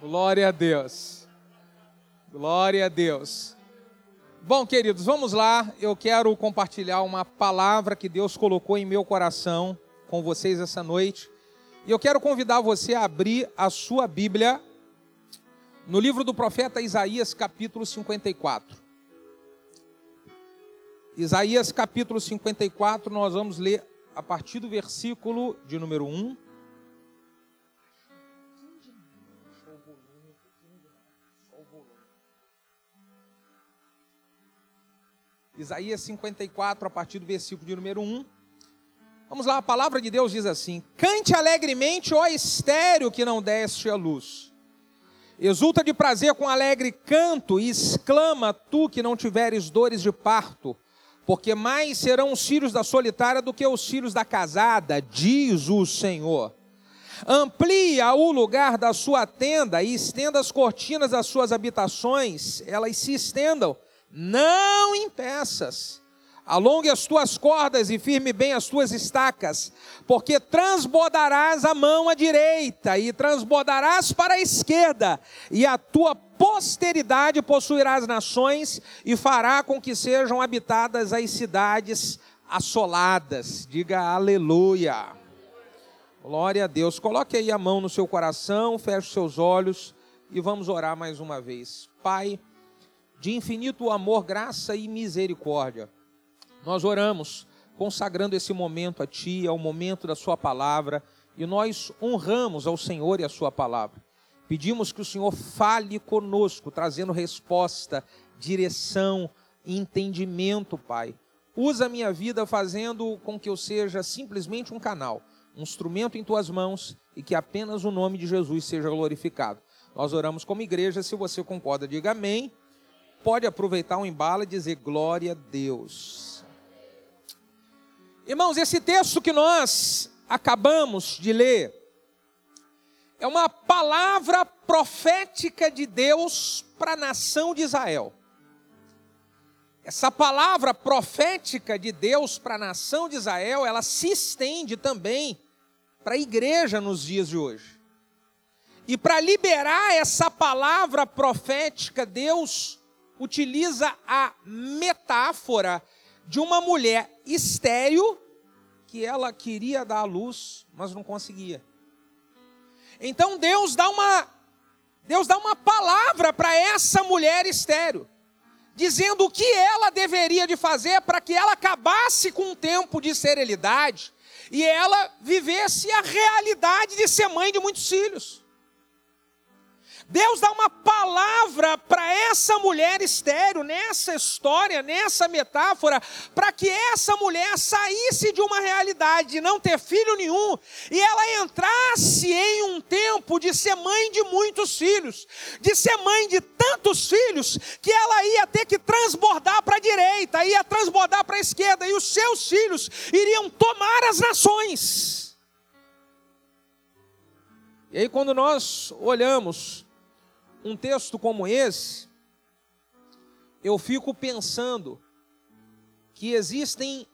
Glória a Deus. Glória a Deus. Bom, queridos, vamos lá. Eu quero compartilhar uma palavra que Deus colocou em meu coração com vocês essa noite. E eu quero convidar você a abrir a sua Bíblia no livro do profeta Isaías, capítulo 54. Isaías, capítulo 54, nós vamos ler a partir do versículo de número 1 Isaías 54, a partir do versículo de número 1. Vamos lá, a palavra de Deus diz assim: Cante alegremente, ó estéreo que não deste a luz. Exulta de prazer com alegre canto e exclama, tu que não tiveres dores de parto, porque mais serão os filhos da solitária do que os filhos da casada, diz o Senhor. Amplia o lugar da sua tenda e estenda as cortinas das suas habitações, elas se estendam não impeças. Alongue as tuas cordas e firme bem as tuas estacas, porque transbordarás a mão à direita e transbordarás para a esquerda, e a tua posteridade possuirá as nações e fará com que sejam habitadas as cidades assoladas. Diga aleluia. Glória a Deus. Coloque aí a mão no seu coração, feche seus olhos e vamos orar mais uma vez. Pai, de infinito amor, graça e misericórdia. Nós oramos consagrando esse momento a Ti, ao momento da Sua palavra, e nós honramos ao Senhor e a Sua palavra. Pedimos que o Senhor fale conosco, trazendo resposta, direção, entendimento, Pai. Usa a minha vida fazendo com que eu seja simplesmente um canal, um instrumento em tuas mãos e que apenas o nome de Jesus seja glorificado. Nós oramos como igreja, se você concorda, diga amém pode aproveitar um embalo e dizer glória a Deus. Irmãos, esse texto que nós acabamos de ler é uma palavra profética de Deus para a nação de Israel. Essa palavra profética de Deus para a nação de Israel, ela se estende também para a igreja nos dias de hoje. E para liberar essa palavra profética, Deus utiliza a metáfora de uma mulher estéril que ela queria dar à luz, mas não conseguia. Então Deus dá uma Deus dá uma palavra para essa mulher estéril, dizendo o que ela deveria de fazer para que ela acabasse com um tempo de serenidade e ela vivesse a realidade de ser mãe de muitos filhos. Deus dá uma palavra para essa mulher estéreo, nessa história, nessa metáfora, para que essa mulher saísse de uma realidade de não ter filho nenhum e ela entrasse em um tempo de ser mãe de muitos filhos, de ser mãe de tantos filhos, que ela ia ter que transbordar para a direita, ia transbordar para a esquerda, e os seus filhos iriam tomar as nações. E aí, quando nós olhamos um texto como esse, eu fico pensando que existem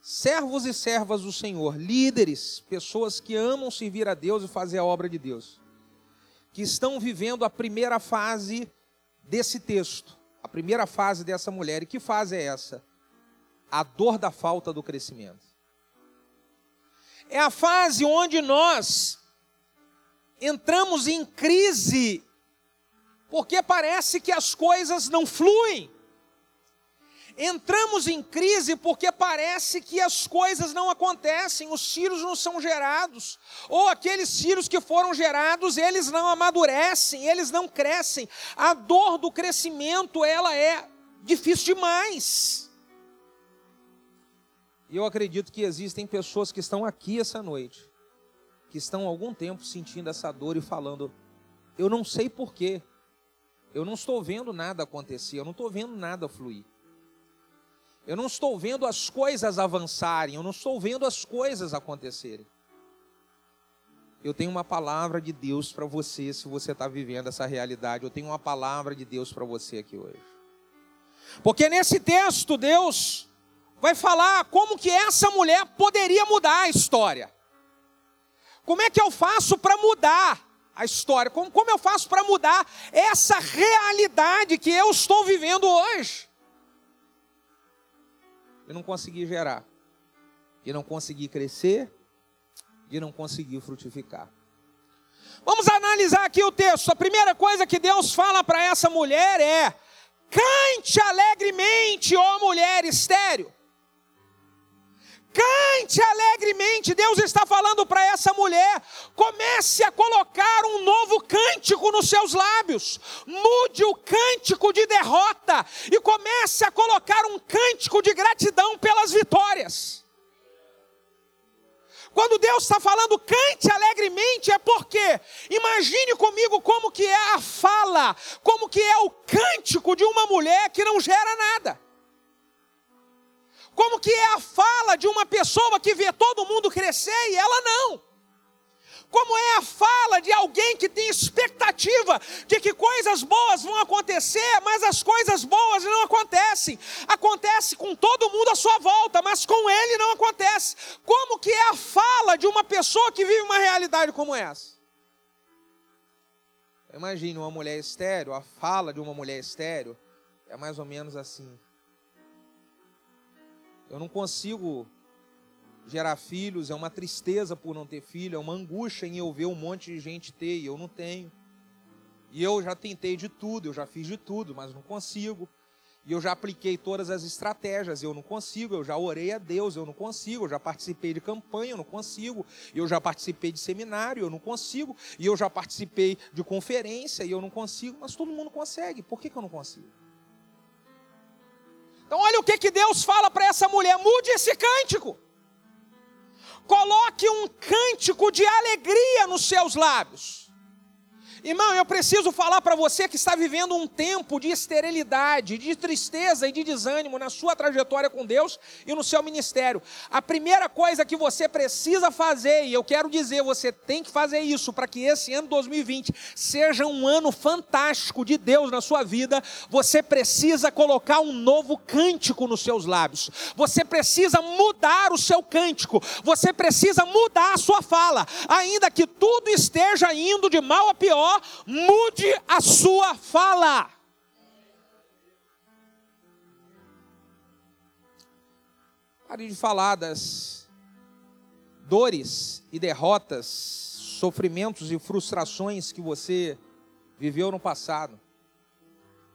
servos e servas do Senhor, líderes, pessoas que amam servir a Deus e fazer a obra de Deus, que estão vivendo a primeira fase desse texto, a primeira fase dessa mulher. E que fase é essa? A dor da falta do crescimento. É a fase onde nós entramos em crise porque parece que as coisas não fluem. Entramos em crise porque parece que as coisas não acontecem, os filhos não são gerados, ou aqueles filhos que foram gerados, eles não amadurecem, eles não crescem. A dor do crescimento, ela é difícil demais. E eu acredito que existem pessoas que estão aqui essa noite, que estão há algum tempo sentindo essa dor e falando: eu não sei porquê, eu não estou vendo nada acontecer, eu não estou vendo nada fluir. Eu não estou vendo as coisas avançarem, eu não estou vendo as coisas acontecerem. Eu tenho uma palavra de Deus para você, se você está vivendo essa realidade. Eu tenho uma palavra de Deus para você aqui hoje. Porque nesse texto, Deus vai falar como que essa mulher poderia mudar a história. Como é que eu faço para mudar a história? Como, como eu faço para mudar essa realidade que eu estou vivendo hoje? Eu não consegui gerar, e não consegui crescer, e não consegui frutificar. Vamos analisar aqui o texto. A primeira coisa que Deus fala para essa mulher é: cante alegremente, ó mulher estéreo. Cante alegremente, Deus está falando para essa mulher. Comece a colocar um novo cântico nos seus lábios. Mude o cântico de derrota e comece a colocar um cântico de gratidão pelas vitórias. Quando Deus está falando cante alegremente, é porque imagine comigo como que é a fala, como que é o cântico de uma mulher que não gera nada. Como que é a fala de uma pessoa que vê todo mundo crescer e ela não? Como é a fala de alguém que tem expectativa de que coisas boas vão acontecer, mas as coisas boas não acontecem. Acontece com todo mundo à sua volta, mas com ele não acontece. Como que é a fala de uma pessoa que vive uma realidade como essa? Imagine uma mulher estéreo, a fala de uma mulher estéreo é mais ou menos assim. Eu não consigo gerar filhos, é uma tristeza por não ter filho, é uma angústia em eu ver um monte de gente ter e eu não tenho. E eu já tentei de tudo, eu já fiz de tudo, mas não consigo. E eu já apliquei todas as estratégias, eu não consigo. Eu já orei a Deus, eu não consigo. Eu já participei de campanha, eu não consigo. Eu já participei de seminário, eu não consigo. E eu já participei de conferência, e eu não consigo. Mas todo mundo consegue, por que, que eu não consigo? Então, olha o que, que Deus fala para essa mulher: mude esse cântico. Coloque um cântico de alegria nos seus lábios. Irmão, eu preciso falar para você que está vivendo um tempo de esterilidade, de tristeza e de desânimo na sua trajetória com Deus e no seu ministério. A primeira coisa que você precisa fazer, e eu quero dizer, você tem que fazer isso para que esse ano 2020 seja um ano fantástico de Deus na sua vida, você precisa colocar um novo cântico nos seus lábios. Você precisa mudar o seu cântico. Você precisa mudar a sua fala, ainda que tudo esteja indo de mal a pior mude a sua fala. Pare de falar das dores e derrotas, sofrimentos e frustrações que você viveu no passado.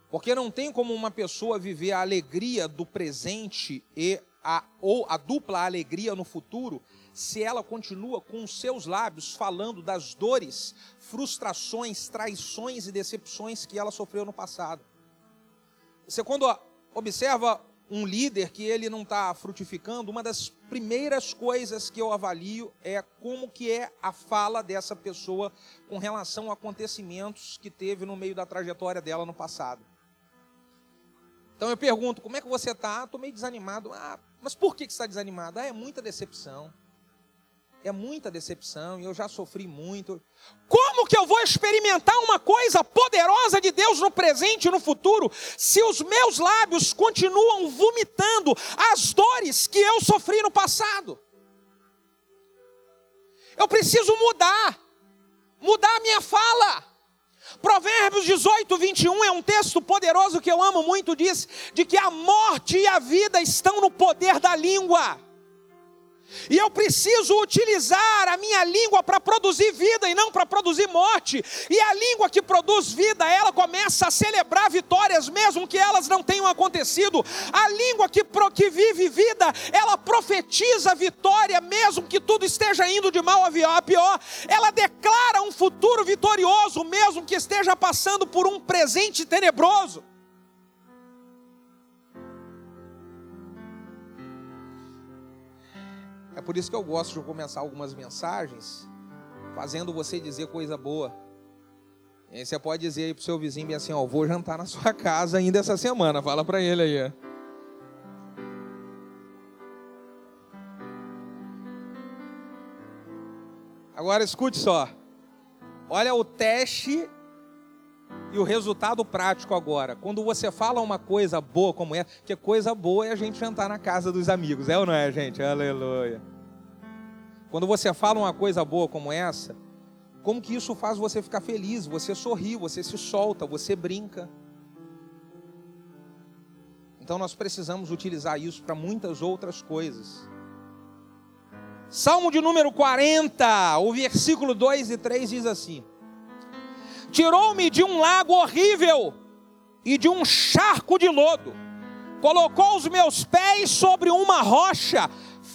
Porque não tem como uma pessoa viver a alegria do presente e a, ou a dupla alegria no futuro se ela continua com os seus lábios falando das dores, frustrações, traições e decepções que ela sofreu no passado. Você, quando observa um líder que ele não está frutificando, uma das primeiras coisas que eu avalio é como que é a fala dessa pessoa com relação a acontecimentos que teve no meio da trajetória dela no passado. Então eu pergunto, como é que você está? Estou meio desanimado. Ah, mas por que, que você está desanimado? Ah, é muita decepção. É muita decepção e eu já sofri muito. Como que eu vou experimentar uma coisa poderosa de Deus no presente e no futuro se os meus lábios continuam vomitando as dores que eu sofri no passado? Eu preciso mudar, mudar a minha fala. Provérbios 18, 21 é um texto poderoso que eu amo muito, diz de que a morte e a vida estão no poder da língua. E eu preciso utilizar a minha língua para produzir vida e não para produzir morte. E a língua que produz vida, ela começa a celebrar vitórias, mesmo que elas não tenham acontecido. A língua que, que vive vida, ela profetiza vitória, mesmo que tudo esteja indo de mal a pior. Ela declara um futuro vitorioso, mesmo que esteja passando por um presente tenebroso. Por isso que eu gosto de começar algumas mensagens fazendo você dizer coisa boa. E aí você pode dizer aí pro seu vizinho assim, ó, vou jantar na sua casa ainda essa semana. Fala para ele aí. Agora escute só. Olha o teste e o resultado prático agora. Quando você fala uma coisa boa como essa, que coisa boa é a gente jantar na casa dos amigos, é ou não é, gente? Aleluia. Quando você fala uma coisa boa como essa, como que isso faz você ficar feliz, você sorri, você se solta, você brinca. Então nós precisamos utilizar isso para muitas outras coisas. Salmo de número 40, o versículo 2 e 3 diz assim: Tirou-me de um lago horrível e de um charco de lodo, colocou os meus pés sobre uma rocha,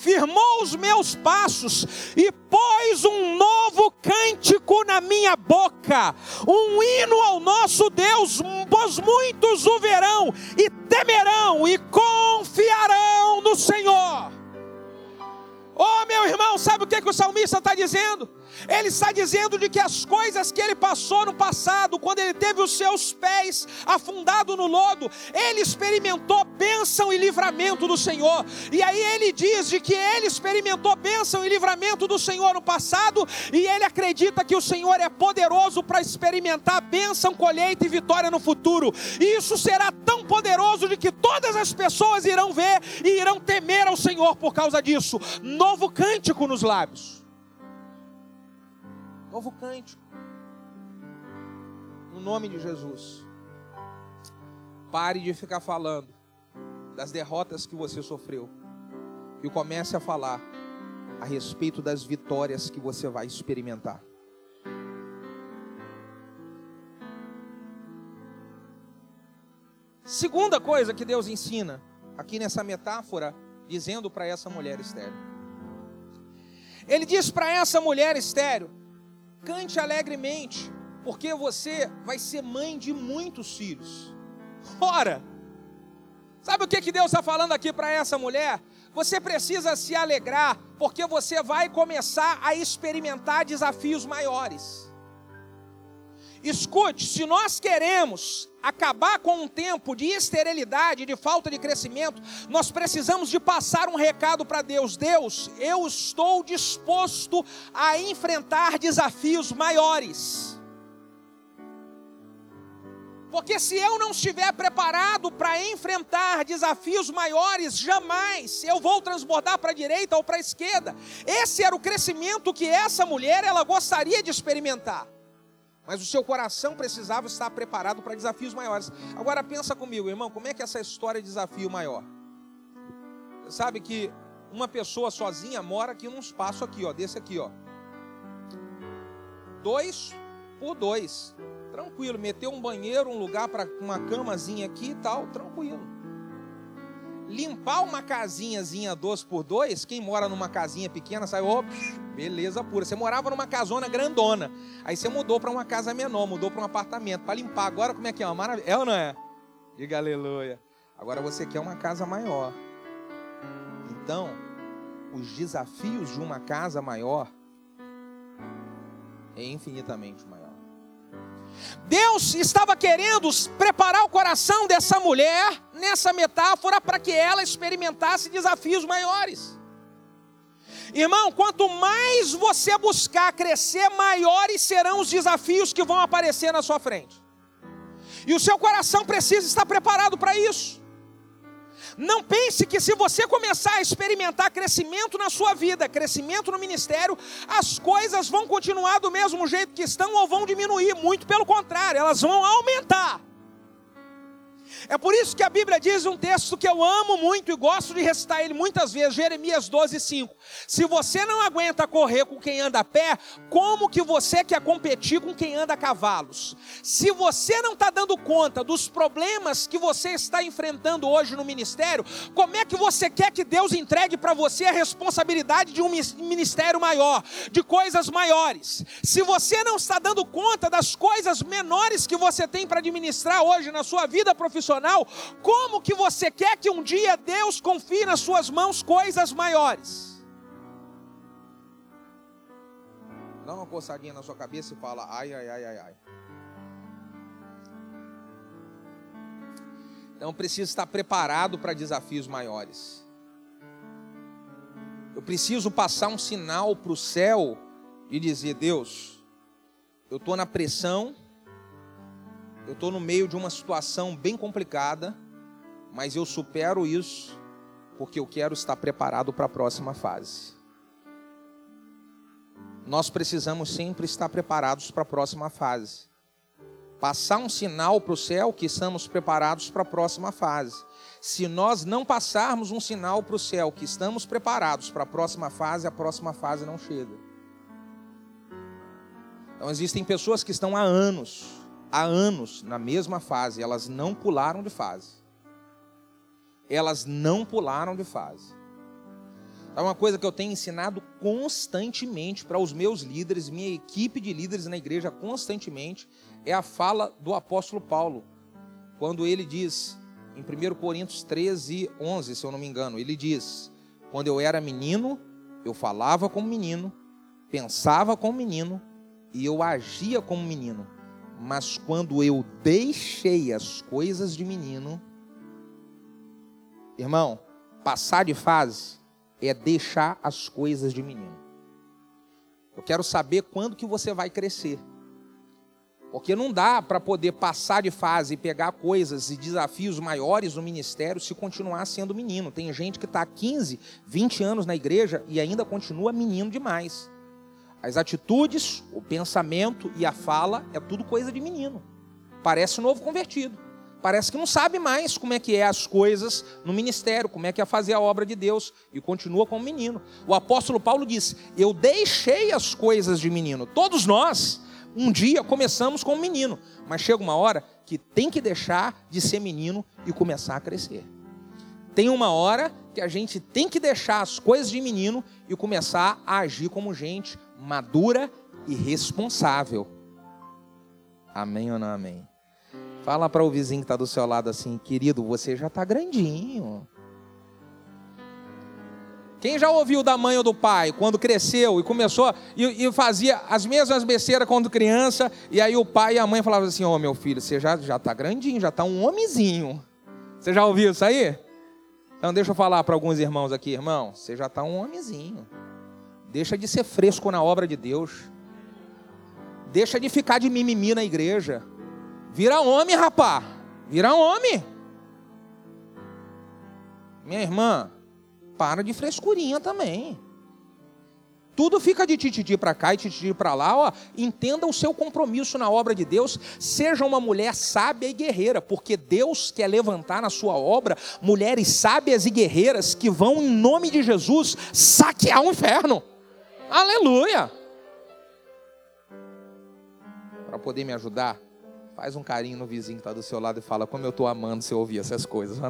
firmou os meus passos e pôs um novo cântico na minha boca, um hino ao nosso Deus, pois muitos o verão e temerão e confiarão no Senhor. Oh, meu irmão, sabe o que, que o salmista está dizendo? Ele está dizendo de que as coisas que ele passou no passado, quando ele teve os seus pés afundados no lodo, ele experimentou bênção e livramento do Senhor. E aí ele diz de que ele experimentou bênção e livramento do Senhor no passado, e ele acredita que o Senhor é poderoso para experimentar bênção, colheita e vitória no futuro. E isso será tão poderoso de que todas as pessoas irão ver e irão temer ao Senhor por causa disso. Novo cântico nos lábios novo cântico. No nome de Jesus. Pare de ficar falando das derrotas que você sofreu e comece a falar a respeito das vitórias que você vai experimentar. Segunda coisa que Deus ensina aqui nessa metáfora, dizendo para essa mulher estéreo. Ele diz para essa mulher estéreo Cante alegremente, porque você vai ser mãe de muitos filhos. Ora, sabe o que, que Deus está falando aqui para essa mulher? Você precisa se alegrar, porque você vai começar a experimentar desafios maiores. Escute, se nós queremos acabar com um tempo de esterilidade, de falta de crescimento, nós precisamos de passar um recado para Deus. Deus, eu estou disposto a enfrentar desafios maiores. Porque se eu não estiver preparado para enfrentar desafios maiores, jamais eu vou transbordar para a direita ou para a esquerda. Esse era o crescimento que essa mulher ela gostaria de experimentar. Mas o seu coração precisava estar preparado para desafios maiores. Agora pensa comigo, irmão, como é que é essa história de desafio maior? Você sabe que uma pessoa sozinha mora aqui num espaço aqui, ó, desse aqui, ó. Dois por dois. Tranquilo, meteu um banheiro, um lugar para uma camazinha aqui e tal, tranquilo limpar uma casinhazinha dois por dois, quem mora numa casinha pequena sai, ops, beleza pura. Você morava numa casona grandona, aí você mudou para uma casa menor, mudou para um apartamento para limpar. Agora como é que é? Uma maravilha. É ou não é? Diga aleluia. Agora você quer uma casa maior. Então, os desafios de uma casa maior é infinitamente maior. Deus estava querendo preparar o coração dessa mulher nessa metáfora para que ela experimentasse desafios maiores. Irmão, quanto mais você buscar crescer, maiores serão os desafios que vão aparecer na sua frente. E o seu coração precisa estar preparado para isso. Não pense que se você começar a experimentar crescimento na sua vida, crescimento no ministério, as coisas vão continuar do mesmo jeito que estão ou vão diminuir. Muito pelo contrário, elas vão aumentar. É por isso que a Bíblia diz um texto que eu amo muito e gosto de recitar ele muitas vezes, Jeremias 12, 5. Se você não aguenta correr com quem anda a pé, como que você quer competir com quem anda a cavalos? Se você não está dando conta dos problemas que você está enfrentando hoje no ministério, como é que você quer que Deus entregue para você a responsabilidade de um ministério maior, de coisas maiores? Se você não está dando conta das coisas menores que você tem para administrar hoje na sua vida profissional, como que você quer que um dia Deus confie nas suas mãos coisas maiores? Dá uma coçadinha na sua cabeça e fala: ai, ai, ai, ai, ai. Então preciso estar preparado para desafios maiores. Eu preciso passar um sinal para o céu e dizer: Deus, eu estou na pressão, eu estou no meio de uma situação bem complicada, mas eu supero isso porque eu quero estar preparado para a próxima fase. nós precisamos sempre estar preparados para a próxima fase. Passar um sinal para o céu que estamos preparados para a próxima fase. Se nós não passarmos um sinal para o céu que estamos preparados para a próxima fase, a próxima fase não chega. Então existem pessoas que estão há anos, há anos na mesma fase, elas não pularam de fase. Elas não pularam de fase. É uma coisa que eu tenho ensinado constantemente para os meus líderes, minha equipe de líderes na igreja constantemente, é a fala do apóstolo Paulo, quando ele diz, em 1 Coríntios 13, 11, se eu não me engano, ele diz: Quando eu era menino, eu falava como menino, pensava como menino e eu agia como menino, mas quando eu deixei as coisas de menino, irmão, passar de fase é deixar as coisas de menino. Eu quero saber quando que você vai crescer. Porque não dá para poder passar de fase e pegar coisas e desafios maiores no ministério se continuar sendo menino. Tem gente que está 15, 20 anos na igreja e ainda continua menino demais. As atitudes, o pensamento e a fala é tudo coisa de menino. Parece novo convertido parece que não sabe mais como é que é as coisas no ministério, como é que é fazer a obra de Deus, e continua como menino. O apóstolo Paulo disse: Eu deixei as coisas de menino. Todos nós, um dia, começamos como menino, mas chega uma hora que tem que deixar de ser menino e começar a crescer. Tem uma hora que a gente tem que deixar as coisas de menino e começar a agir como gente madura e responsável. Amém ou não amém? Fala para o vizinho que está do seu lado assim, querido, você já está grandinho. Quem já ouviu da mãe ou do pai quando cresceu e começou e, e fazia as mesmas besteiras quando criança, e aí o pai e a mãe falavam assim: Ô oh, meu filho, você já está tá grandinho, já está um homenzinho. Você já ouviu isso aí? Então deixa eu falar para alguns irmãos aqui, irmão, você já está um homenzinho. Deixa de ser fresco na obra de Deus. Deixa de ficar de mimimi na igreja. Vira homem, rapá. Vira homem. Minha irmã, para de frescurinha também. Tudo fica de tititi para cá e tititi para lá. Ó, entenda o seu compromisso na obra de Deus. Seja uma mulher sábia e guerreira, porque Deus quer levantar na sua obra mulheres sábias e guerreiras que vão, em nome de Jesus, saquear o inferno. Aleluia! Para poder me ajudar, Faz um carinho no vizinho que está do seu lado e fala como eu estou amando você ouvir essas coisas.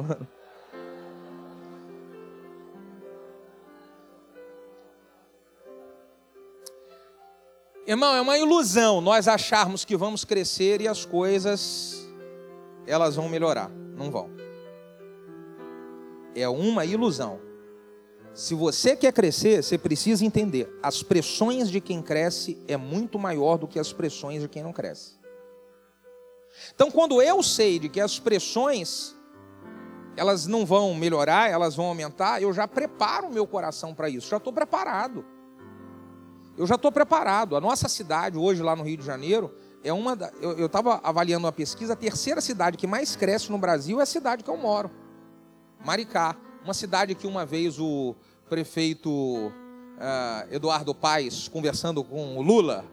Irmão, é uma ilusão nós acharmos que vamos crescer e as coisas elas vão melhorar. Não vão. É uma ilusão. Se você quer crescer, você precisa entender, as pressões de quem cresce é muito maior do que as pressões de quem não cresce. Então, quando eu sei de que as pressões elas não vão melhorar, elas vão aumentar, eu já preparo o meu coração para isso, já estou preparado. Eu já estou preparado. A nossa cidade, hoje, lá no Rio de Janeiro, é uma. Da, eu estava avaliando uma pesquisa, a terceira cidade que mais cresce no Brasil é a cidade que eu moro. Maricá. Uma cidade que uma vez o prefeito uh, Eduardo Paes, conversando com o Lula,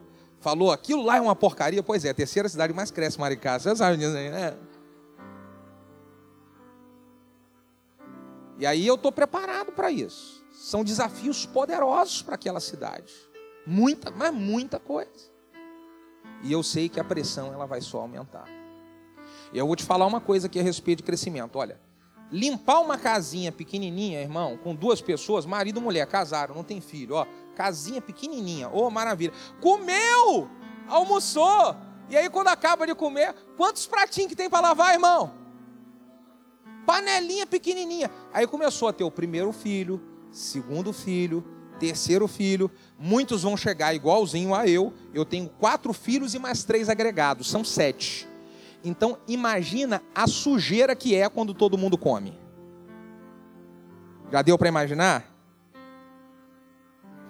falou, aquilo lá é uma porcaria. Pois é, a terceira cidade mais cresce, Maricá. Você sabe disso aí, né? E aí eu estou preparado para isso. São desafios poderosos para aquela cidade. Muita, mas muita coisa. E eu sei que a pressão ela vai só aumentar. E eu vou te falar uma coisa aqui a respeito de crescimento. Olha, limpar uma casinha pequenininha, irmão, com duas pessoas, marido e mulher, casaram, não tem filho, ó, Casinha pequenininha. Oh, maravilha. Comeu! Almoçou! E aí, quando acaba de comer, quantos pratinhos que tem para lavar, irmão? Panelinha pequenininha. Aí começou a ter o primeiro filho, segundo filho, terceiro filho. Muitos vão chegar igualzinho a eu. Eu tenho quatro filhos e mais três agregados. São sete. Então, imagina a sujeira que é quando todo mundo come. Já deu para imaginar?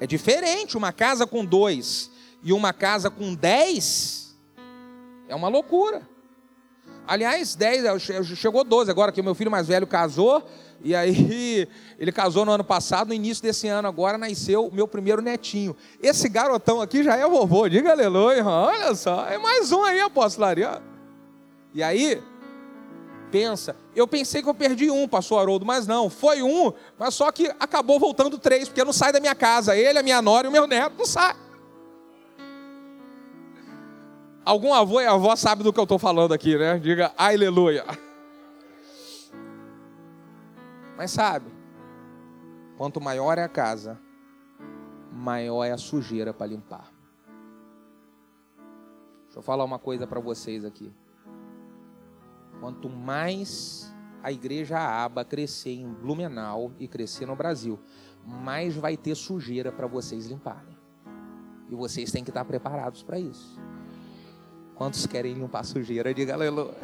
É diferente uma casa com dois e uma casa com dez. É uma loucura. Aliás, 10, chegou 12 agora que o meu filho mais velho casou, e aí ele casou no ano passado, no início desse ano agora nasceu o meu primeiro netinho. Esse garotão aqui já é vovô, diga aleluia, olha só, é mais um aí, apóstolo Ariano. E aí, pensa, eu pensei que eu perdi um, pastor Haroldo, mas não, foi um, mas só que acabou voltando três, porque não sai da minha casa, ele, a minha nora e o meu neto não sai. Algum avô e avó sabe do que eu estou falando aqui, né? Diga aleluia. Mas sabe, quanto maior é a casa, maior é a sujeira para limpar. Deixa eu falar uma coisa para vocês aqui. Quanto mais a igreja aba crescer em Blumenau e crescer no Brasil, mais vai ter sujeira para vocês limparem. E vocês têm que estar preparados para isso. Quantos querem limpar sujeira? Diga aleluia.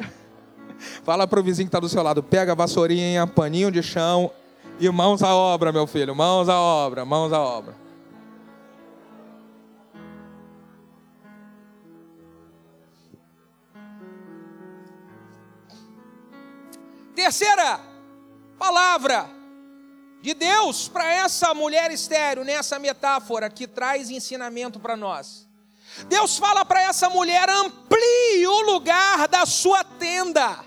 Fala para o vizinho que está do seu lado, pega a vassourinha, paninho de chão e mãos à obra, meu filho, mãos à obra, mãos à obra. Terceira palavra de Deus para essa mulher estéreo, nessa metáfora que traz ensinamento para nós. Deus fala para essa mulher: amplie o lugar da sua tenda.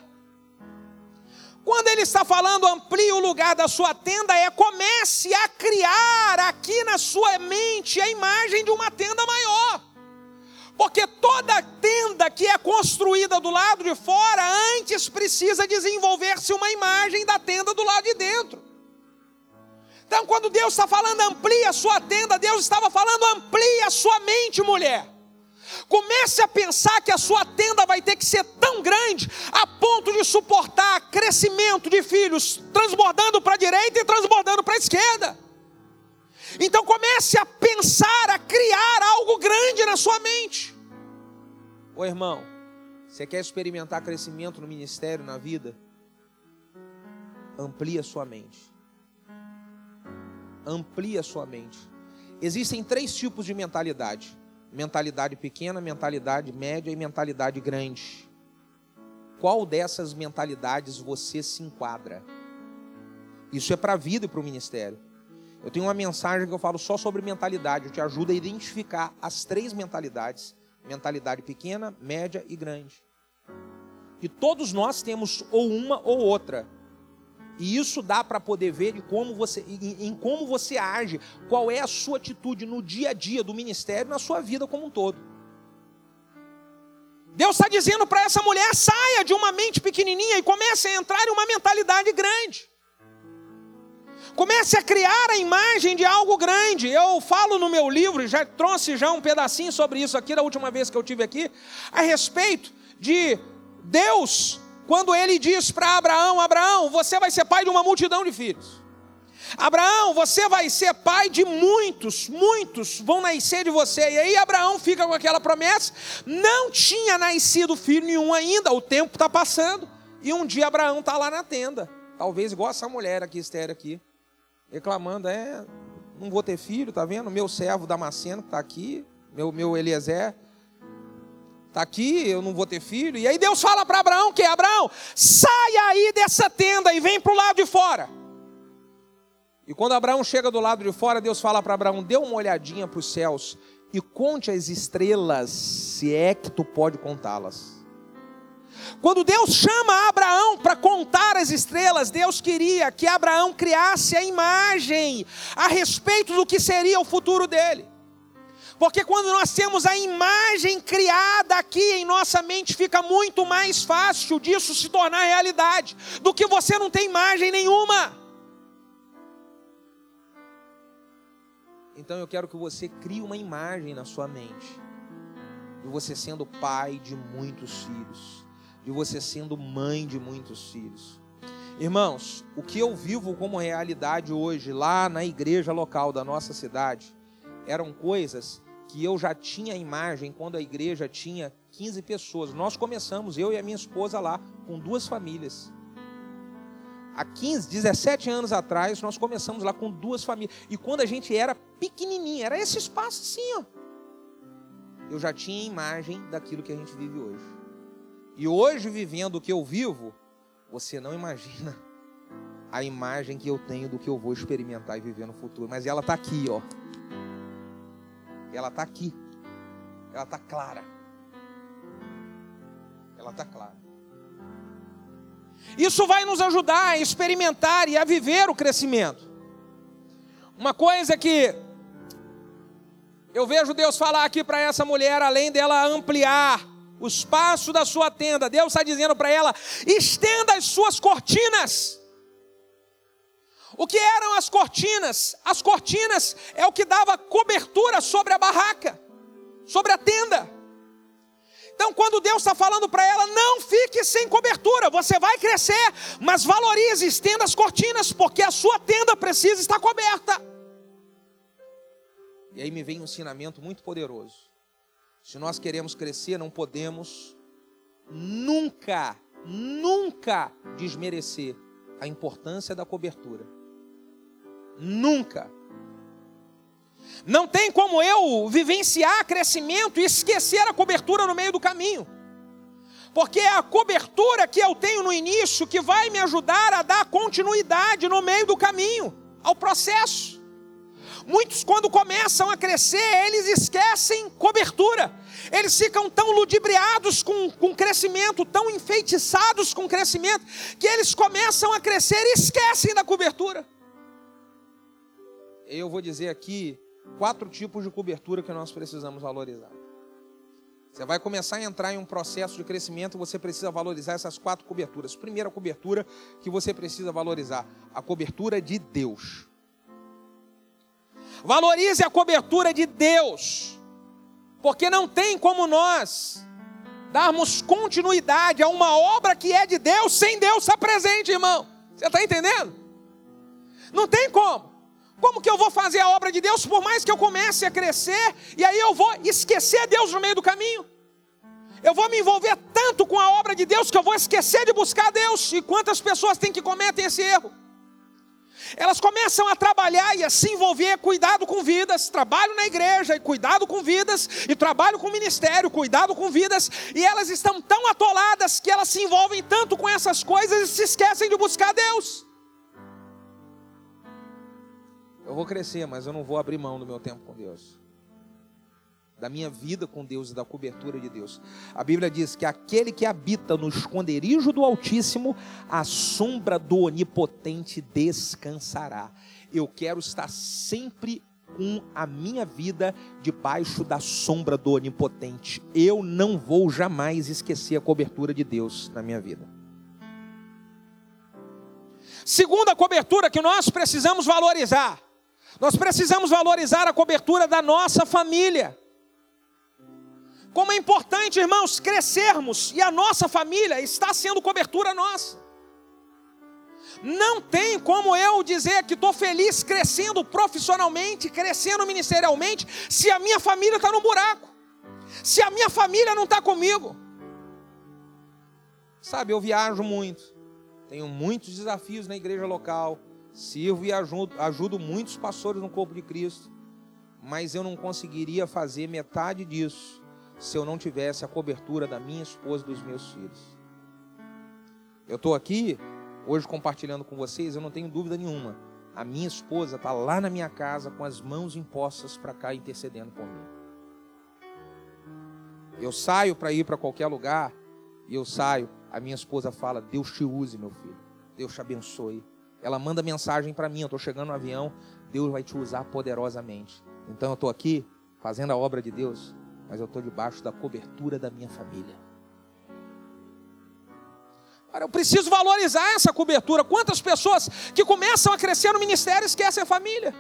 Quando ele está falando amplie o lugar da sua tenda, é comece a criar aqui na sua mente a imagem de uma tenda maior. Porque toda tenda que é construída do lado de fora, antes precisa desenvolver-se uma imagem da tenda do lado de dentro. Então, quando Deus está falando amplie a sua tenda, Deus estava falando amplie a sua mente, mulher. Comece a pensar que a sua tenda vai ter que ser tão grande a ponto de suportar crescimento de filhos transbordando para a direita e transbordando para a esquerda. Então comece a pensar, a criar algo grande na sua mente. Ô irmão, você quer experimentar crescimento no ministério, na vida? Amplie a sua mente. Amplie a sua mente. Existem três tipos de mentalidade mentalidade pequena, mentalidade média e mentalidade grande. Qual dessas mentalidades você se enquadra? Isso é para a vida e para o ministério. Eu tenho uma mensagem que eu falo só sobre mentalidade, eu te ajudo a identificar as três mentalidades: mentalidade pequena, média e grande. E todos nós temos ou uma ou outra. E isso dá para poder ver de como você, em, em, como você age, qual é a sua atitude no dia a dia do ministério, na sua vida como um todo. Deus está dizendo para essa mulher: saia de uma mente pequenininha e comece a entrar em uma mentalidade grande. Comece a criar a imagem de algo grande. Eu falo no meu livro, já trouxe já um pedacinho sobre isso aqui da última vez que eu tive aqui, a respeito de Deus quando ele diz para Abraão: Abraão, você vai ser pai de uma multidão de filhos. Abraão, você vai ser pai de muitos, muitos vão nascer de você. E aí Abraão fica com aquela promessa. Não tinha nascido filho nenhum ainda, o tempo está passando. E um dia Abraão está lá na tenda, talvez igual essa mulher aqui, estéreo aqui, reclamando: é, não vou ter filho, tá vendo? Meu servo Damasceno está aqui, meu, meu Eliezer Está aqui, eu não vou ter filho. E aí Deus fala para Abraão que Abraão, saia aí dessa tenda e vem para o lado de fora. E quando Abraão chega do lado de fora, Deus fala para Abraão: dê uma olhadinha para os céus e conte as estrelas, se é que tu pode contá-las. Quando Deus chama Abraão para contar as estrelas, Deus queria que Abraão criasse a imagem a respeito do que seria o futuro dele. Porque quando nós temos a imagem criada aqui em nossa mente, fica muito mais fácil disso se tornar realidade, do que você não tem imagem nenhuma. Então eu quero que você crie uma imagem na sua mente, de você sendo pai de muitos filhos, de você sendo mãe de muitos filhos. Irmãos, o que eu vivo como realidade hoje, lá na igreja local da nossa cidade, eram coisas que eu já tinha imagem quando a igreja tinha 15 pessoas. Nós começamos, eu e a minha esposa lá, com duas famílias. Há 15, 17 anos atrás, nós começamos lá com duas famílias. E quando a gente era pequenininho, era esse espaço assim, ó. Eu já tinha imagem daquilo que a gente vive hoje. E hoje, vivendo o que eu vivo, você não imagina a imagem que eu tenho do que eu vou experimentar e viver no futuro. Mas ela está aqui, ó. Ela está aqui. Ela está clara. Ela está clara. Isso vai nos ajudar a experimentar e a viver o crescimento. Uma coisa que eu vejo Deus falar aqui para essa mulher, além dela ampliar o espaço da sua tenda, Deus está dizendo para ela: estenda as suas cortinas. O que eram as cortinas? As cortinas é o que dava cobertura sobre a barraca, sobre a tenda. Então, quando Deus está falando para ela, não fique sem cobertura, você vai crescer, mas valorize, estenda as cortinas, porque a sua tenda precisa estar coberta. E aí me vem um ensinamento muito poderoso. Se nós queremos crescer, não podemos nunca, nunca desmerecer a importância da cobertura. Nunca. Não tem como eu vivenciar crescimento e esquecer a cobertura no meio do caminho. Porque é a cobertura que eu tenho no início que vai me ajudar a dar continuidade no meio do caminho, ao processo. Muitos, quando começam a crescer, eles esquecem cobertura. Eles ficam tão ludibriados com, com crescimento, tão enfeitiçados com crescimento, que eles começam a crescer e esquecem da cobertura. Eu vou dizer aqui quatro tipos de cobertura que nós precisamos valorizar. Você vai começar a entrar em um processo de crescimento, você precisa valorizar essas quatro coberturas. Primeira cobertura que você precisa valorizar, a cobertura de Deus. Valorize a cobertura de Deus, porque não tem como nós darmos continuidade a uma obra que é de Deus sem Deus estar presente, irmão. Você está entendendo? Não tem como. Como que eu vou fazer a obra de Deus por mais que eu comece a crescer e aí eu vou esquecer Deus no meio do caminho? Eu vou me envolver tanto com a obra de Deus que eu vou esquecer de buscar Deus. E quantas pessoas têm que cometem esse erro? Elas começam a trabalhar e a se envolver, cuidado com vidas, trabalho na igreja e cuidado com vidas, e trabalho com ministério, cuidado com vidas, e elas estão tão atoladas que elas se envolvem tanto com essas coisas e se esquecem de buscar Deus. Eu vou crescer, mas eu não vou abrir mão do meu tempo com Deus da minha vida com Deus e da cobertura de Deus. A Bíblia diz que aquele que habita no esconderijo do Altíssimo, a sombra do Onipotente descansará. Eu quero estar sempre com a minha vida debaixo da sombra do Onipotente. Eu não vou jamais esquecer a cobertura de Deus na minha vida. Segunda cobertura que nós precisamos valorizar. Nós precisamos valorizar a cobertura da nossa família. Como é importante, irmãos, crescermos e a nossa família está sendo cobertura nossa. Não tem como eu dizer que estou feliz crescendo profissionalmente, crescendo ministerialmente, se a minha família está no buraco, se a minha família não está comigo. Sabe, eu viajo muito, tenho muitos desafios na igreja local, sirvo e ajudo, ajudo muitos pastores no corpo de Cristo, mas eu não conseguiria fazer metade disso se eu não tivesse a cobertura da minha esposa e dos meus filhos. Eu estou aqui hoje compartilhando com vocês, eu não tenho dúvida nenhuma. A minha esposa está lá na minha casa com as mãos impostas para cá intercedendo por mim. Eu saio para ir para qualquer lugar e eu saio, a minha esposa fala: Deus te use, meu filho. Deus te abençoe. Ela manda mensagem para mim, eu estou chegando no avião, Deus vai te usar poderosamente. Então eu estou aqui fazendo a obra de Deus mas eu estou debaixo da cobertura da minha família. Cara, eu preciso valorizar essa cobertura. Quantas pessoas que começam a crescer no ministério esquecem a família?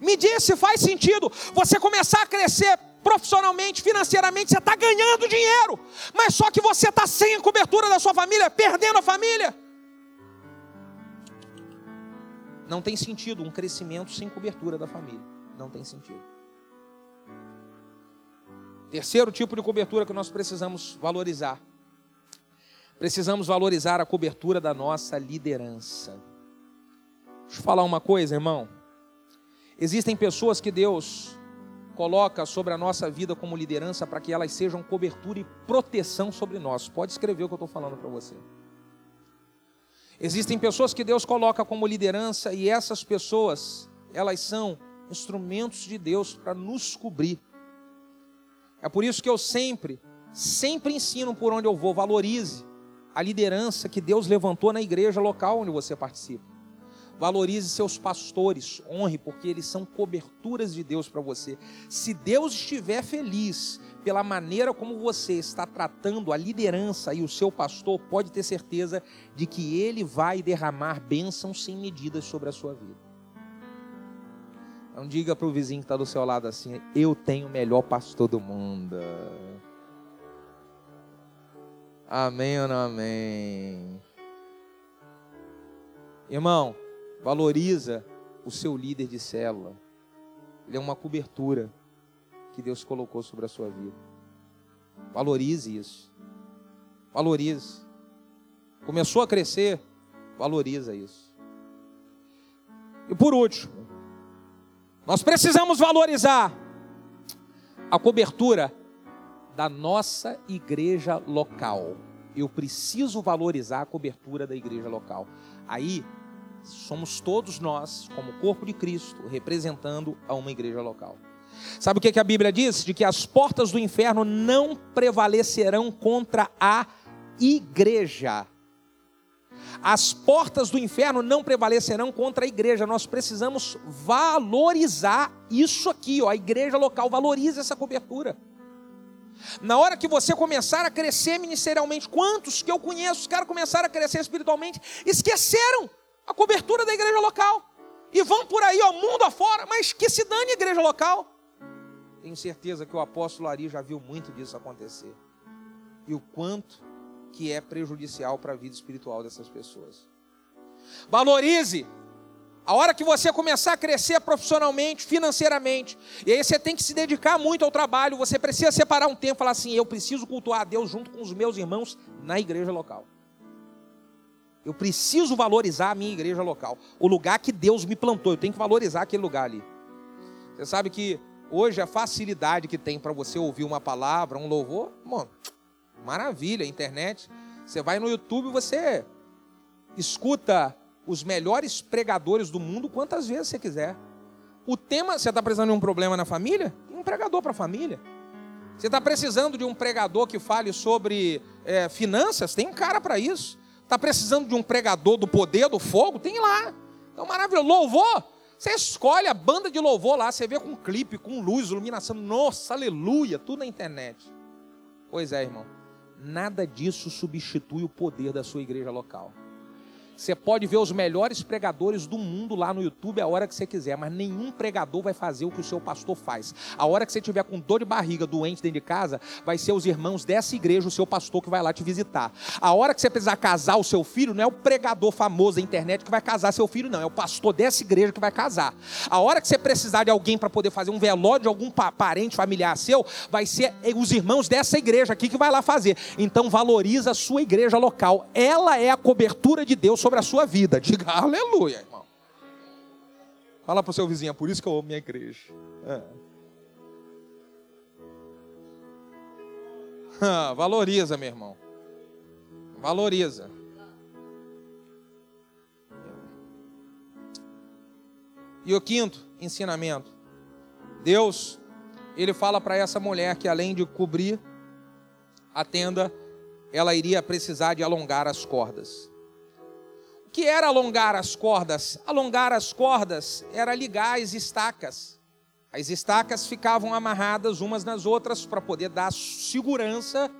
Me diz se faz sentido você começar a crescer profissionalmente, financeiramente, você está ganhando dinheiro, mas só que você está sem a cobertura da sua família, perdendo a família. Não tem sentido um crescimento sem cobertura da família. Não tem sentido. Terceiro tipo de cobertura que nós precisamos valorizar. Precisamos valorizar a cobertura da nossa liderança. Deixa eu falar uma coisa, irmão. Existem pessoas que Deus coloca sobre a nossa vida como liderança para que elas sejam cobertura e proteção sobre nós. Pode escrever o que eu estou falando para você. Existem pessoas que Deus coloca como liderança e essas pessoas, elas são instrumentos de Deus para nos cobrir. É por isso que eu sempre, sempre ensino por onde eu vou, valorize a liderança que Deus levantou na igreja local onde você participa. Valorize seus pastores, honre, porque eles são coberturas de Deus para você. Se Deus estiver feliz pela maneira como você está tratando a liderança e o seu pastor, pode ter certeza de que ele vai derramar bênçãos sem medidas sobre a sua vida. Não diga para o vizinho que está do seu lado assim: Eu tenho o melhor pastor do mundo. Amém ou não amém? Irmão, Valoriza o seu líder de célula. Ele é uma cobertura que Deus colocou sobre a sua vida. Valorize isso. Valorize. Começou a crescer, valoriza isso. E por último, nós precisamos valorizar a cobertura da nossa igreja local. Eu preciso valorizar a cobertura da igreja local. Aí somos todos nós, como corpo de Cristo, representando a uma igreja local. Sabe o que, a Bíblia diz? De que as portas do inferno não prevalecerão contra a igreja. As portas do inferno não prevalecerão contra a igreja. Nós precisamos valorizar isso aqui, ó, a igreja local. Valorize essa cobertura. Na hora que você começar a crescer ministerialmente, quantos que eu conheço, os caras começaram a crescer espiritualmente, esqueceram a cobertura da igreja local. E vão por aí, ao mundo afora, mas que se dane a igreja local. Tenho certeza que o apóstolo Ari já viu muito disso acontecer. E o quanto que é prejudicial para a vida espiritual dessas pessoas. Valorize a hora que você começar a crescer profissionalmente, financeiramente, e aí você tem que se dedicar muito ao trabalho, você precisa separar um tempo e falar assim: eu preciso cultuar a Deus junto com os meus irmãos na igreja local. Eu preciso valorizar a minha igreja local. O lugar que Deus me plantou. Eu tenho que valorizar aquele lugar ali. Você sabe que hoje a facilidade que tem para você ouvir uma palavra, um louvor, mano, maravilha, internet. Você vai no YouTube, você escuta os melhores pregadores do mundo quantas vezes você quiser. O tema, você está precisando de um problema na família? Tem um pregador para a família. Você está precisando de um pregador que fale sobre é, finanças? Tem um cara para isso. Está precisando de um pregador do poder do fogo? Tem lá. Então, maravilhoso. Louvor. Você escolhe a banda de louvor lá, você vê com clipe, com luz, iluminação. Nossa, aleluia, tudo na internet. Pois é, irmão. Nada disso substitui o poder da sua igreja local. Você pode ver os melhores pregadores do mundo lá no YouTube a hora que você quiser, mas nenhum pregador vai fazer o que o seu pastor faz. A hora que você tiver com dor de barriga, doente dentro de casa, vai ser os irmãos dessa igreja, o seu pastor que vai lá te visitar. A hora que você precisar casar o seu filho, não é o pregador famoso da internet que vai casar seu filho, não, é o pastor dessa igreja que vai casar. A hora que você precisar de alguém para poder fazer um velório de algum parente familiar seu, vai ser os irmãos dessa igreja aqui que vai lá fazer. Então valoriza a sua igreja local. Ela é a cobertura de Deus sobre a sua vida. Diga aleluia, irmão. Fala para o seu vizinho, é por isso que eu amo minha igreja. É. Ah, valoriza, meu irmão. Valoriza. E o quinto ensinamento. Deus, ele fala para essa mulher que além de cobrir a tenda, ela iria precisar de alongar as cordas que era alongar as cordas? Alongar as cordas era ligar as estacas. As estacas ficavam amarradas umas nas outras para poder dar segurança,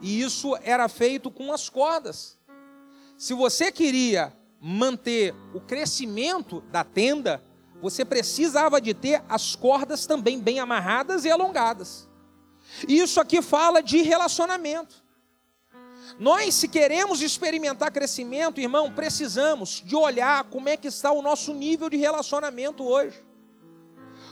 e isso era feito com as cordas. Se você queria manter o crescimento da tenda, você precisava de ter as cordas também bem amarradas e alongadas. Isso aqui fala de relacionamento. Nós, se queremos experimentar crescimento, irmão, precisamos de olhar como é que está o nosso nível de relacionamento hoje.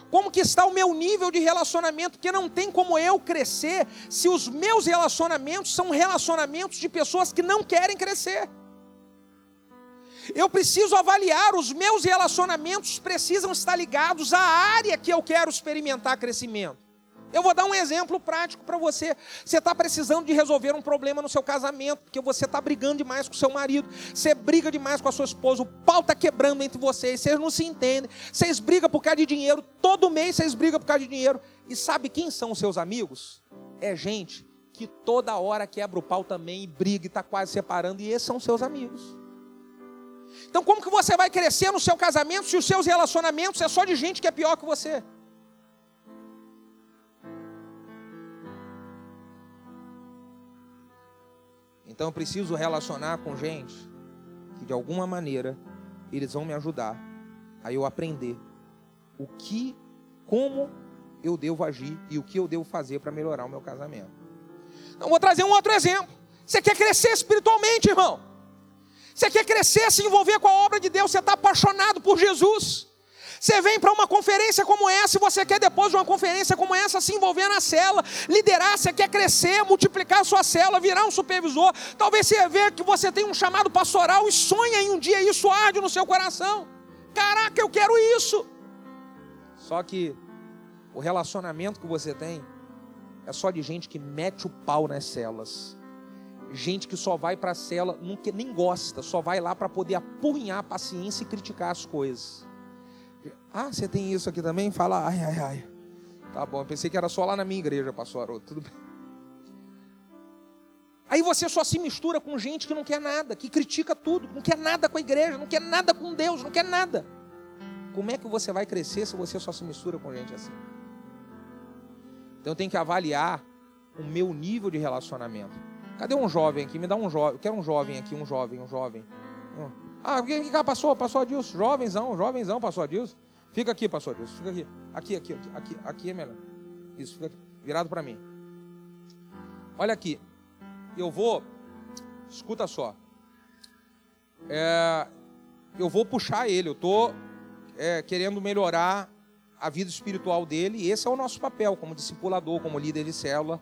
Como que está o meu nível de relacionamento? Porque não tem como eu crescer se os meus relacionamentos são relacionamentos de pessoas que não querem crescer. Eu preciso avaliar, os meus relacionamentos precisam estar ligados à área que eu quero experimentar crescimento. Eu vou dar um exemplo prático para você. Você está precisando de resolver um problema no seu casamento, porque você está brigando demais com seu marido, você briga demais com a sua esposa, o pau está quebrando entre vocês, vocês não se entendem, vocês brigam por causa de dinheiro, todo mês vocês brigam por causa de dinheiro. E sabe quem são os seus amigos? É gente que toda hora quebra o pau também e briga e está quase separando, e esses são seus amigos. Então, como que você vai crescer no seu casamento se os seus relacionamentos é só de gente que é pior que você? Então eu preciso relacionar com gente que de alguma maneira eles vão me ajudar a eu aprender o que, como eu devo agir e o que eu devo fazer para melhorar o meu casamento. Então vou trazer um outro exemplo. Você quer crescer espiritualmente, irmão? Você quer crescer, se envolver com a obra de Deus? Você está apaixonado por Jesus? Você vem para uma conferência como essa e você quer depois de uma conferência como essa se envolver na cela, liderar, você quer crescer, multiplicar a sua cela, virar um supervisor. Talvez você veja que você tem um chamado pastoral e sonha em um dia isso arde no seu coração. Caraca, eu quero isso. Só que o relacionamento que você tem é só de gente que mete o pau nas celas. Gente que só vai para a cela, nunca, nem gosta, só vai lá para poder apurrinhar a paciência e criticar as coisas. Ah, você tem isso aqui também? Fala, ai, ai, ai. Tá bom, pensei que era só lá na minha igreja, pastor Haroldo. Tudo bem. Aí você só se mistura com gente que não quer nada, que critica tudo, não quer nada com a igreja, não quer nada com Deus, não quer nada. Como é que você vai crescer se você só se mistura com gente assim? Então eu tenho que avaliar o meu nível de relacionamento. Cadê um jovem aqui? Me dá um jovem. Eu quero um jovem aqui, um jovem, um jovem. Ah, quem que passou? Passou Adilson. Jovenzão, jovenzão, passou Adilson. Fica aqui, pastor Adilson. Fica aqui. Aqui, aqui, aqui, aqui, aqui é melhor. Isso, fica aqui. virado para mim. Olha aqui. Eu vou. Escuta só. É, eu vou puxar ele. Eu estou é, querendo melhorar a vida espiritual dele. E esse é o nosso papel como discipulador, como líder de célula.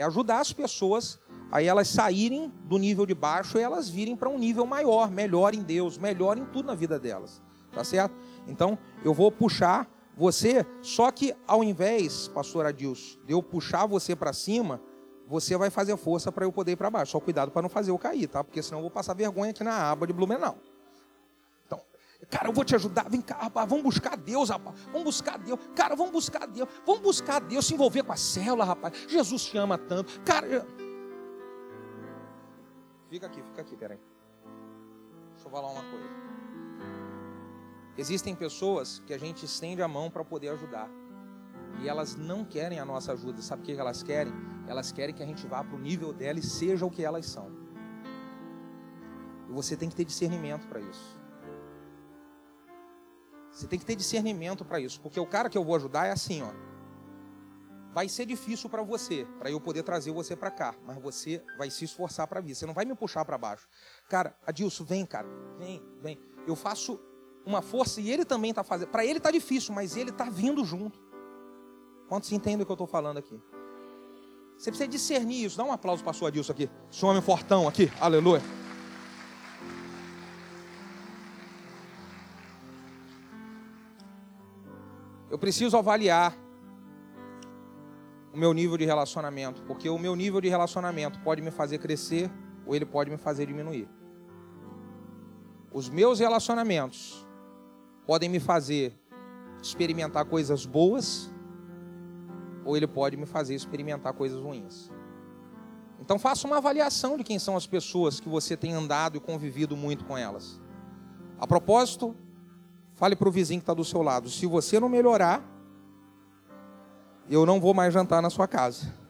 É ajudar as pessoas aí elas saírem do nível de baixo e elas virem para um nível maior, melhor em Deus, melhor em tudo na vida delas. Tá certo? Então, eu vou puxar você, só que ao invés, pastor Adilson, de eu puxar você para cima, você vai fazer força para eu poder ir para baixo. Só cuidado para não fazer eu cair, tá? Porque senão eu vou passar vergonha aqui na aba de Blumenau. Cara, eu vou te ajudar. Vem cá, rapaz, vamos buscar Deus, rapaz. Vamos buscar Deus. Cara, vamos buscar Deus. Vamos buscar Deus, se envolver com a célula, rapaz. Jesus te ama tanto. Cara. Fica aqui, fica aqui, peraí. Deixa eu falar uma coisa. Existem pessoas que a gente estende a mão para poder ajudar. E elas não querem a nossa ajuda. Sabe o que elas querem? Elas querem que a gente vá para o nível dela e seja o que elas são. E você tem que ter discernimento para isso. Você tem que ter discernimento para isso. Porque o cara que eu vou ajudar é assim, ó vai ser difícil para você, para eu poder trazer você para cá, mas você vai se esforçar para vir. Você não vai me puxar para baixo. Cara, Adilson, vem, cara, vem, vem. Eu faço uma força e ele também está fazendo. Para ele está difícil, mas ele está vindo junto. Quantos entendem o que eu estou falando aqui? Você precisa discernir isso. Dá um aplauso para o Adilson aqui. Esse homem fortão aqui. Aleluia. Eu preciso avaliar o meu nível de relacionamento, porque o meu nível de relacionamento pode me fazer crescer ou ele pode me fazer diminuir. Os meus relacionamentos podem me fazer experimentar coisas boas ou ele pode me fazer experimentar coisas ruins. Então faça uma avaliação de quem são as pessoas que você tem andado e convivido muito com elas. A propósito, fale para o vizinho que está do seu lado: se você não melhorar, eu não vou mais jantar na sua casa.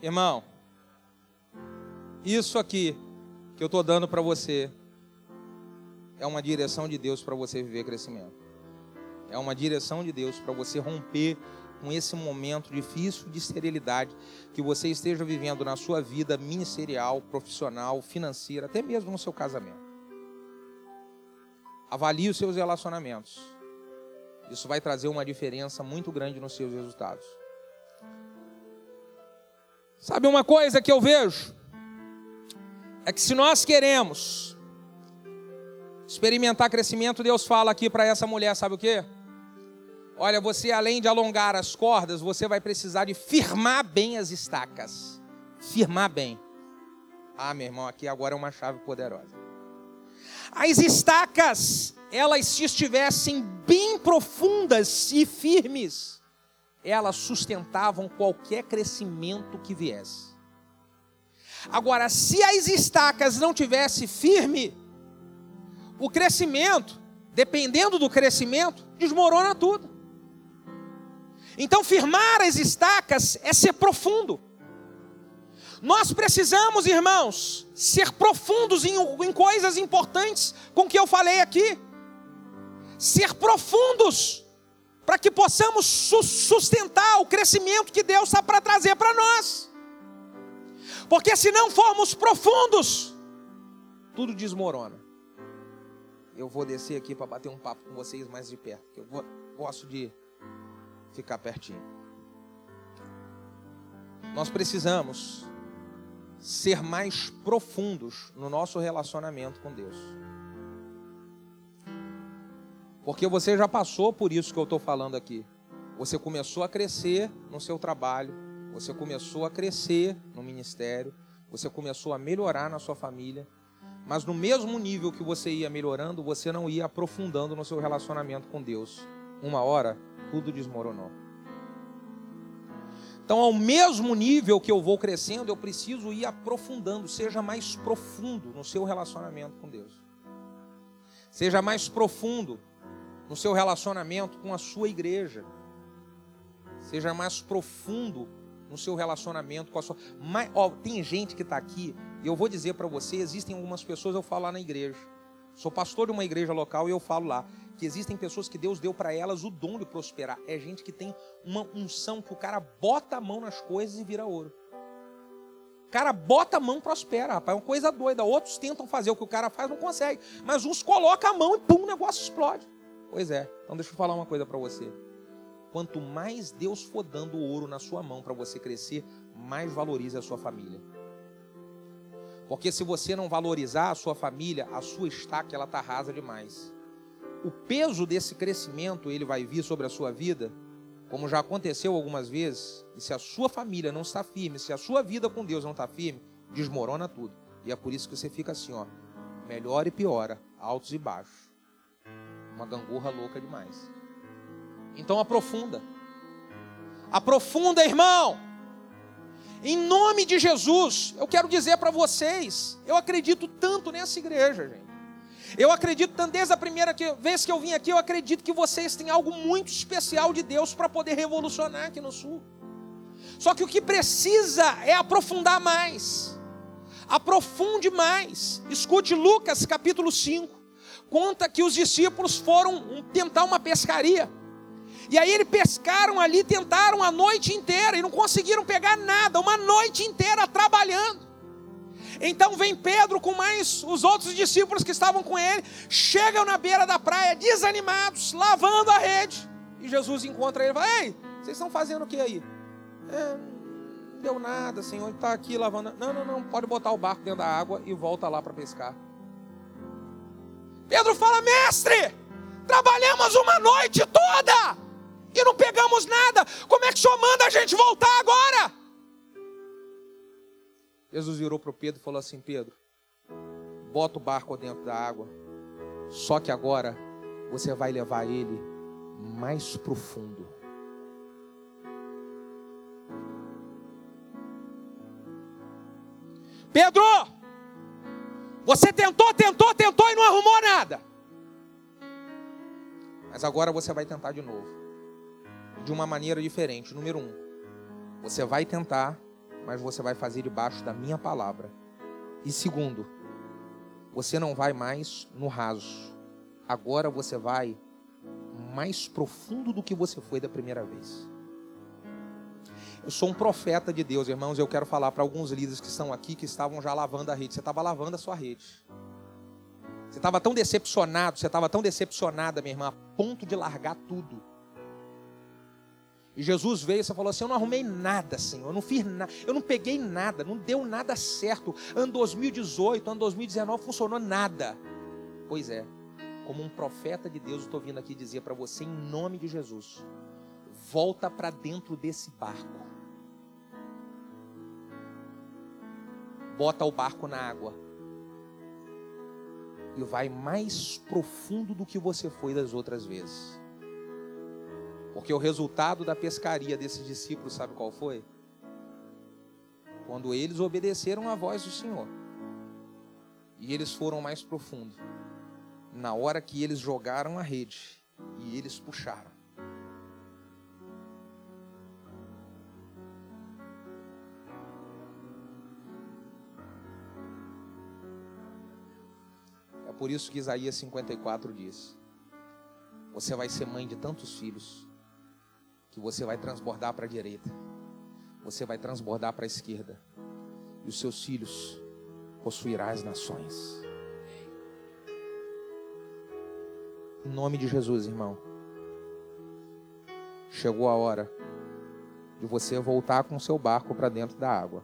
Irmão, isso aqui que eu estou dando para você é uma direção de Deus para você viver crescimento. É uma direção de Deus para você romper com esse momento difícil de esterilidade que você esteja vivendo na sua vida ministerial, profissional, financeira, até mesmo no seu casamento. Avalie os seus relacionamentos. Isso vai trazer uma diferença muito grande nos seus resultados. Sabe uma coisa que eu vejo? É que se nós queremos experimentar crescimento, Deus fala aqui para essa mulher, sabe o que? Olha, você além de alongar as cordas, você vai precisar de firmar bem as estacas. Firmar bem. Ah, meu irmão, aqui agora é uma chave poderosa. As estacas, elas se estivessem bem profundas e firmes, elas sustentavam qualquer crescimento que viesse. Agora, se as estacas não tivesse firme, o crescimento, dependendo do crescimento, desmorona tudo. Então, firmar as estacas é ser profundo. Nós precisamos, irmãos, ser profundos em, em coisas importantes com que eu falei aqui. Ser profundos para que possamos sustentar o crescimento que Deus está para trazer para nós. Porque se não formos profundos, tudo desmorona. Eu vou descer aqui para bater um papo com vocês mais de perto, eu vou, gosto de ficar pertinho. Nós precisamos ser mais profundos no nosso relacionamento com Deus. Porque você já passou por isso que eu estou falando aqui. Você começou a crescer no seu trabalho, você começou a crescer no ministério, você começou a melhorar na sua família, mas no mesmo nível que você ia melhorando, você não ia aprofundando no seu relacionamento com Deus. Uma hora, tudo desmoronou. Então, ao mesmo nível que eu vou crescendo, eu preciso ir aprofundando, seja mais profundo no seu relacionamento com Deus. Seja mais profundo no seu relacionamento com a sua igreja. Seja mais profundo no seu relacionamento com a sua. Mas, ó, tem gente que está aqui, e eu vou dizer para você: existem algumas pessoas, eu falo lá na igreja. Sou pastor de uma igreja local e eu falo lá que existem pessoas que Deus deu para elas o dom de prosperar. É gente que tem uma unção que o cara bota a mão nas coisas e vira ouro. O cara bota a mão prospera, rapaz. É uma coisa doida. Outros tentam fazer o que o cara faz, não consegue. Mas uns colocam a mão e pum, o negócio explode. Pois é. Então deixa eu falar uma coisa para você. Quanto mais Deus for dando ouro na sua mão para você crescer, mais valorize a sua família. Porque se você não valorizar a sua família, a sua estaca ela tá rasa demais. O peso desse crescimento ele vai vir sobre a sua vida, como já aconteceu algumas vezes. E se a sua família não está firme, se a sua vida com Deus não está firme, desmorona tudo. E é por isso que você fica assim, ó, melhor e piora, altos e baixos. Uma gangorra louca demais. Então aprofunda. Aprofunda, irmão. Em nome de Jesus, eu quero dizer para vocês, eu acredito tanto nessa igreja, gente. Eu acredito tanto, desde a primeira vez que eu vim aqui, eu acredito que vocês têm algo muito especial de Deus para poder revolucionar aqui no Sul. Só que o que precisa é aprofundar mais. Aprofunde mais. Escute Lucas capítulo 5. Conta que os discípulos foram tentar uma pescaria. E aí eles pescaram ali, tentaram a noite inteira e não conseguiram pegar nada, uma noite inteira trabalhando. Então vem Pedro com mais os outros discípulos que estavam com ele, chegam na beira da praia, desanimados, lavando a rede. E Jesus encontra ele e fala: Ei, vocês estão fazendo o que aí? É, não deu nada, Senhor, está aqui lavando. Não, não, não, pode botar o barco dentro da água e volta lá para pescar. Pedro fala: Mestre, trabalhamos uma noite toda e não pegamos nada. Como é que o senhor manda a gente voltar agora? Jesus virou para o Pedro e falou assim: Pedro, bota o barco dentro da água, só que agora você vai levar ele mais profundo. Pedro, você tentou, tentou, tentou e não arrumou nada. Mas agora você vai tentar de novo de uma maneira diferente. Número um, você vai tentar, mas você vai fazer debaixo da minha palavra. E segundo, você não vai mais no raso. Agora você vai mais profundo do que você foi da primeira vez. Eu sou um profeta de Deus, irmãos, eu quero falar para alguns líderes que estão aqui que estavam já lavando a rede. Você estava lavando a sua rede. Você estava tão decepcionado, você estava tão decepcionada, minha irmã, a ponto de largar tudo. E Jesus veio e falou assim: Eu não arrumei nada, Senhor, eu não fiz nada, eu não peguei nada, não deu nada certo. Ano 2018, ano 2019 funcionou nada. Pois é, como um profeta de Deus, eu estou vindo aqui dizer para você, em nome de Jesus: volta para dentro desse barco. bota o barco na água e vai mais profundo do que você foi das outras vezes. Porque o resultado da pescaria desses discípulos, sabe qual foi? Quando eles obedeceram à voz do Senhor. E eles foram mais profundo. Na hora que eles jogaram a rede e eles puxaram. por isso que Isaías 54 diz: Você vai ser mãe de tantos filhos, que você vai transbordar para a direita, você vai transbordar para a esquerda, e os seus filhos possuirá as nações. Em nome de Jesus, irmão. Chegou a hora de você voltar com o seu barco para dentro da água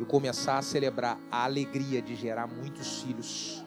e começar a celebrar a alegria de gerar muitos filhos